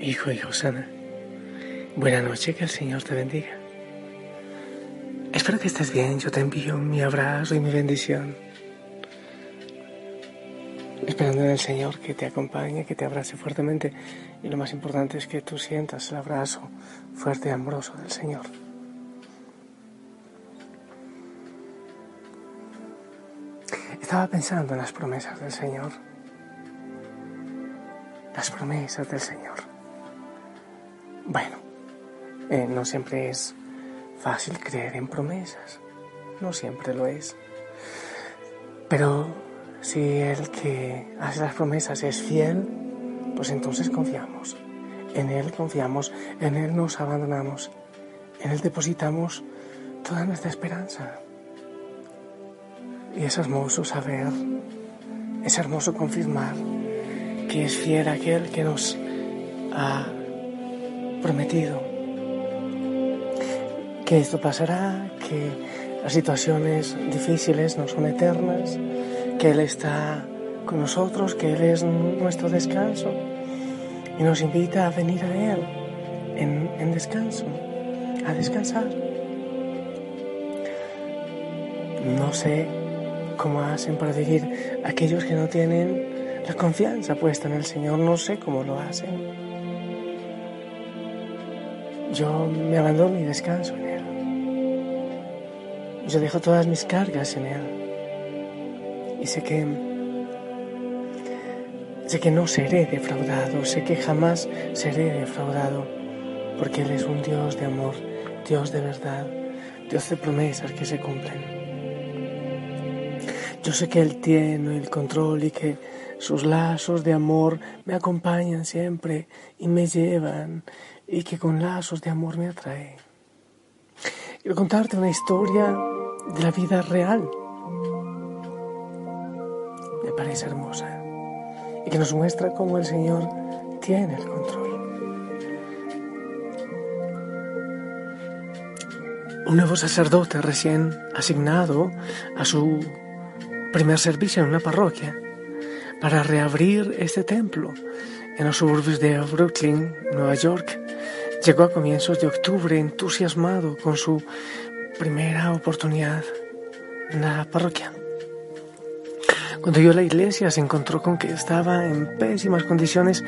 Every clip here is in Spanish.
hijo y Josana. Buena noche, que el Señor te bendiga. Espero que estés bien, yo te envío mi abrazo y mi bendición. Esperando en el Señor que te acompañe, que te abrace fuertemente y lo más importante es que tú sientas el abrazo fuerte y amoroso del Señor. Estaba pensando en las promesas del Señor. Las promesas del Señor. Bueno, eh, no siempre es fácil creer en promesas. No siempre lo es. Pero si el que hace las promesas es fiel, pues entonces confiamos. En Él confiamos, en Él nos abandonamos, en Él depositamos toda nuestra esperanza. Y es hermoso saber, es hermoso confirmar que es fiel aquel que nos ha prometido que esto pasará, que las situaciones difíciles no son eternas, que Él está con nosotros, que Él es nuestro descanso y nos invita a venir a Él en, descanso, a descansar. No sé cómo hacen para vivir aquellos que no tienen la confianza puesta en el Señor, no sé cómo lo hacen. Yo me abandono y descanso en Él. Yo dejo todas mis cargas en Él. Y sé que, sé que no seré defraudado, sé que jamás seré defraudado, porque Él es un Dios de amor, Dios de verdad, Dios de promesas que se cumplen. Yo sé que Él tiene el control y que sus lazos de amor me acompañan siempre y me llevan y que con lazos de amor me atraen. Quiero contarte una historia de la vida real. Me parece hermosa y que nos muestra cómo el Señor tiene el control. Un nuevo sacerdote recién asignado a su primer servicio en una parroquia para reabrir este templo en los suburbios de Brooklyn, Nueva York. Llegó a comienzos de octubre entusiasmado con su primera oportunidad en la parroquia. Cuando llegó a la iglesia se encontró con que estaba en pésimas condiciones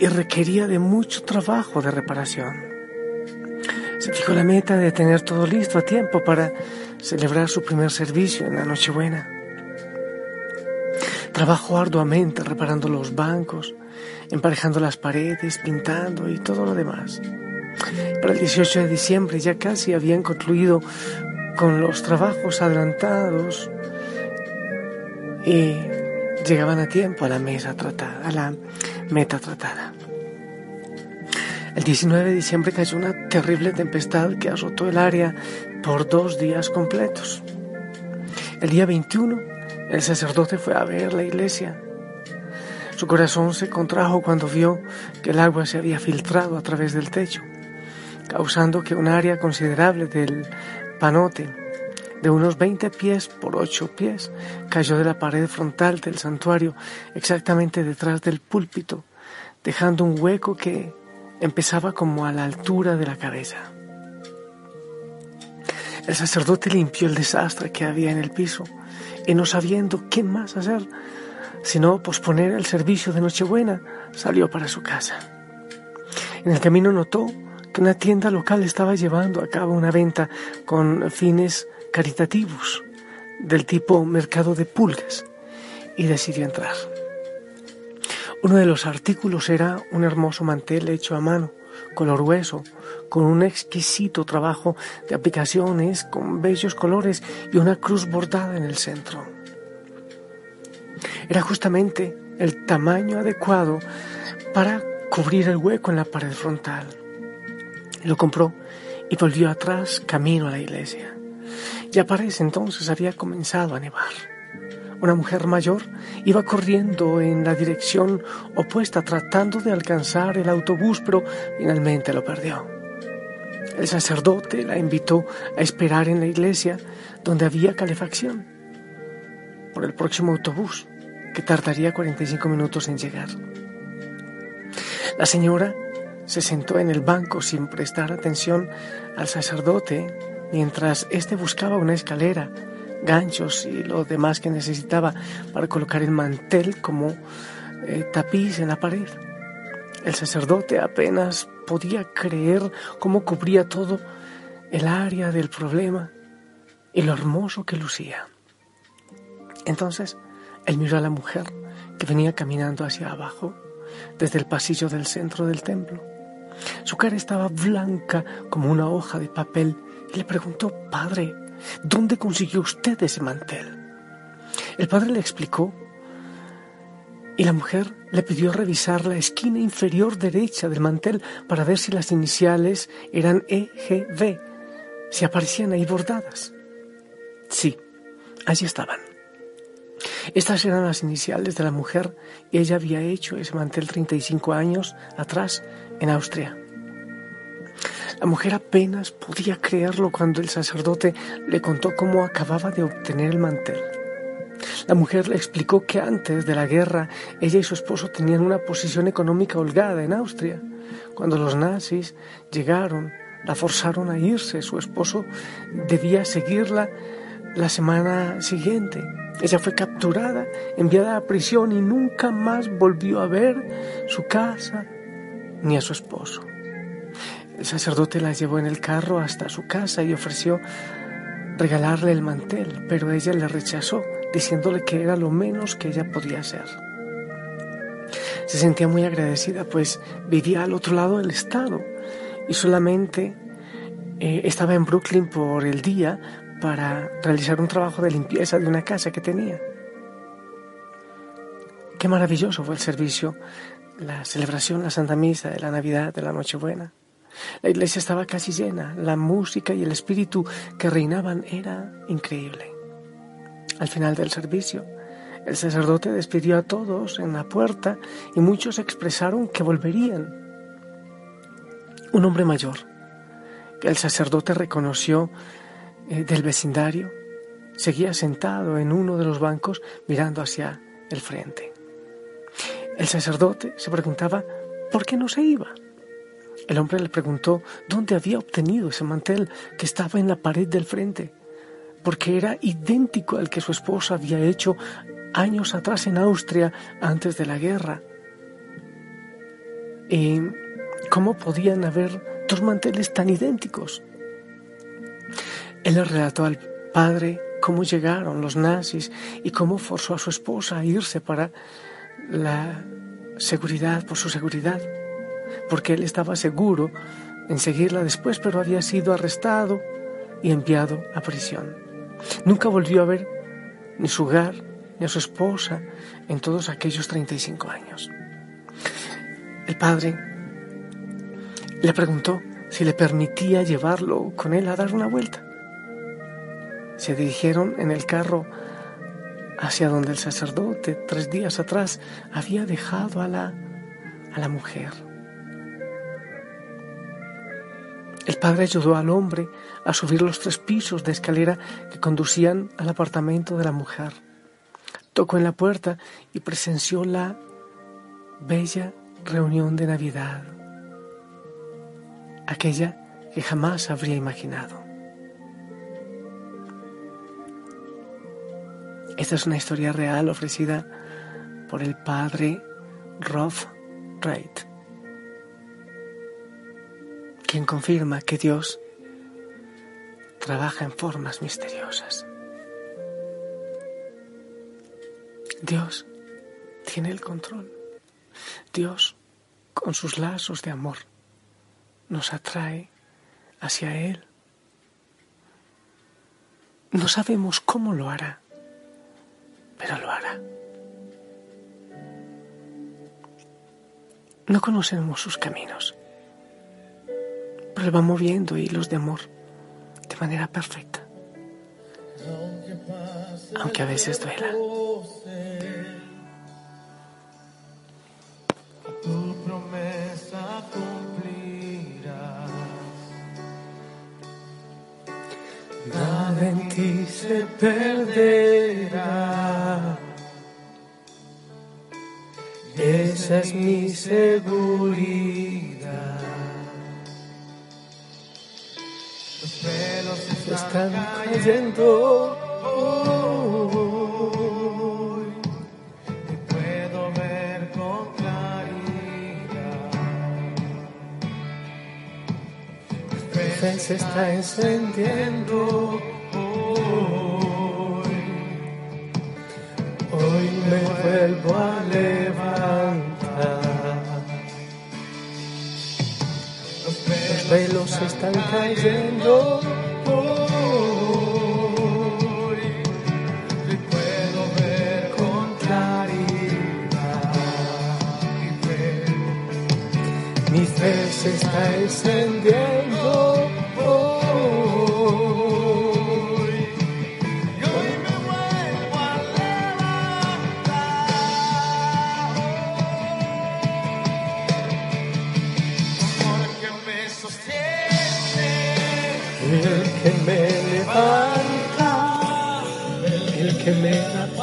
y requería de mucho trabajo de reparación. Se fijó la meta de tener todo listo a tiempo para celebrar su primer servicio en la Nochebuena. Trabajó arduamente reparando los bancos, emparejando las paredes, pintando y todo lo demás. Para el 18 de diciembre ya casi habían concluido con los trabajos adelantados y llegaban a tiempo a la mesa tratada, a la meta tratada. El 19 de diciembre cayó una terrible tempestad que azotó el área por dos días completos. El día 21 el sacerdote fue a ver la iglesia. Su corazón se contrajo cuando vio que el agua se había filtrado a través del techo, causando que un área considerable del panote, de unos 20 pies por 8 pies, cayó de la pared frontal del santuario exactamente detrás del púlpito, dejando un hueco que empezaba como a la altura de la cabeza. El sacerdote limpió el desastre que había en el piso y no sabiendo qué más hacer, sino posponer el servicio de Nochebuena, salió para su casa. En el camino notó que una tienda local estaba llevando a cabo una venta con fines caritativos del tipo mercado de pulgas y decidió entrar. Uno de los artículos era un hermoso mantel hecho a mano, color hueso, con un exquisito trabajo de aplicaciones, con bellos colores y una cruz bordada en el centro. Era justamente el tamaño adecuado para cubrir el hueco en la pared frontal. Lo compró y volvió atrás camino a la iglesia. Ya para ese entonces había comenzado a nevar. Una mujer mayor iba corriendo en la dirección opuesta tratando de alcanzar el autobús, pero finalmente lo perdió. El sacerdote la invitó a esperar en la iglesia donde había calefacción por el próximo autobús, que tardaría 45 minutos en llegar. La señora se sentó en el banco sin prestar atención al sacerdote mientras éste buscaba una escalera, ganchos y lo demás que necesitaba para colocar el mantel como eh, tapiz en la pared. El sacerdote apenas podía creer cómo cubría todo el área del problema y lo hermoso que lucía. Entonces él miró a la mujer que venía caminando hacia abajo desde el pasillo del centro del templo. Su cara estaba blanca como una hoja de papel y le preguntó, Padre, ¿dónde consiguió usted ese mantel? El padre le explicó y la mujer le pidió revisar la esquina inferior derecha del mantel para ver si las iniciales eran EGV, si aparecían ahí bordadas. Sí, allí estaban. Estas eran las iniciales de la mujer y ella había hecho ese mantel 35 años atrás en Austria. La mujer apenas podía creerlo cuando el sacerdote le contó cómo acababa de obtener el mantel. La mujer le explicó que antes de la guerra ella y su esposo tenían una posición económica holgada en Austria. Cuando los nazis llegaron, la forzaron a irse. Su esposo debía seguirla la semana siguiente. Ella fue capturada, enviada a prisión y nunca más volvió a ver su casa ni a su esposo. El sacerdote la llevó en el carro hasta su casa y ofreció regalarle el mantel, pero ella le rechazó, diciéndole que era lo menos que ella podía hacer. Se sentía muy agradecida, pues vivía al otro lado del estado y solamente eh, estaba en Brooklyn por el día para realizar un trabajo de limpieza de una casa que tenía. Qué maravilloso fue el servicio, la celebración, la Santa Misa de la Navidad, de la Nochebuena. La iglesia estaba casi llena, la música y el espíritu que reinaban era increíble. Al final del servicio, el sacerdote despidió a todos en la puerta y muchos expresaron que volverían. Un hombre mayor, que el sacerdote reconoció eh, del vecindario seguía sentado en uno de los bancos mirando hacia el frente. El sacerdote se preguntaba por qué no se iba. El hombre le preguntó dónde había obtenido ese mantel que estaba en la pared del frente, porque era idéntico al que su esposa había hecho años atrás en Austria antes de la guerra. ¿Y cómo podían haber dos manteles tan idénticos? Él le relató al padre cómo llegaron los nazis y cómo forzó a su esposa a irse para la seguridad, por su seguridad, porque él estaba seguro en seguirla después, pero había sido arrestado y enviado a prisión. Nunca volvió a ver ni su hogar ni a su esposa en todos aquellos 35 años. El padre le preguntó si le permitía llevarlo con él a dar una vuelta se dirigieron en el carro hacia donde el sacerdote tres días atrás había dejado a la, a la mujer. El padre ayudó al hombre a subir los tres pisos de escalera que conducían al apartamento de la mujer. Tocó en la puerta y presenció la bella reunión de Navidad, aquella que jamás habría imaginado. Esta es una historia real ofrecida por el padre Rolf Wright, quien confirma que Dios trabaja en formas misteriosas. Dios tiene el control. Dios, con sus lazos de amor, nos atrae hacia Él. No sabemos cómo lo hará pero lo hará. No conocemos sus caminos, pero Él va moviendo hilos de amor de manera perfecta, aunque a veces duela. Esa es mi seguridad. Los velos están cayendo. Hoy y puedo ver con claridad. La fe se está encendiendo. Hoy, hoy me vuelvo a levantar. Se están cayendo. Hoy y puedo ver con claridad. Mi fe, mi fe se está encendiendo. El que me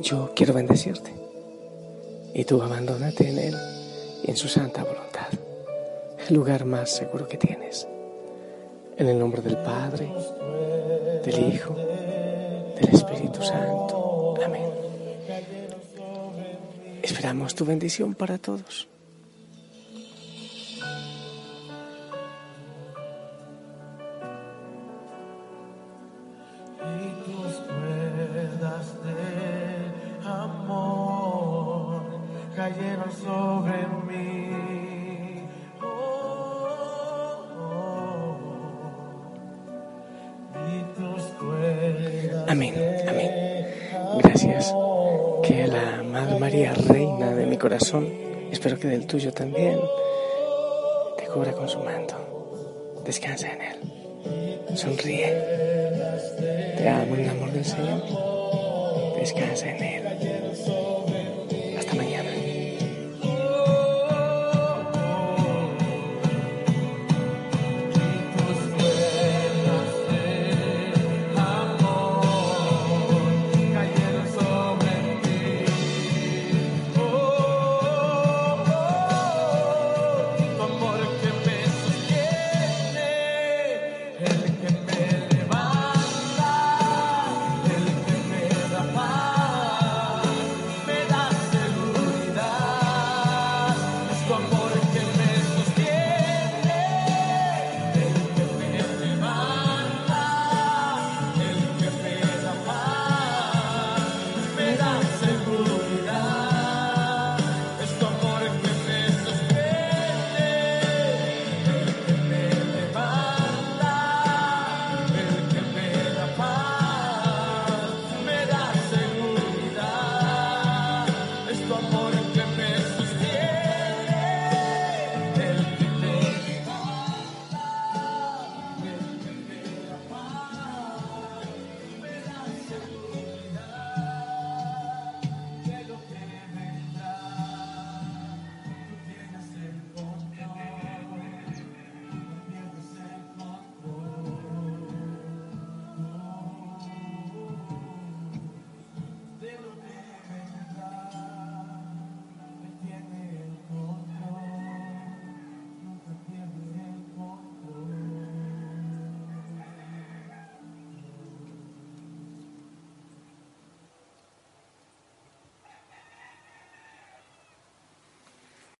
Yo quiero bendecirte y tú abandónate en Él y en su santa voluntad, el lugar más seguro que tienes. En el nombre del Padre, del Hijo, del Espíritu Santo. Amén. Esperamos tu bendición para todos. Sobre mí. Amén, amén. Gracias. Que la Madre María, Reina de mi corazón, espero que del tuyo también, te cubra con su manto. Descansa en él. Sonríe. Te amo en el amor del Señor. Descansa en Él.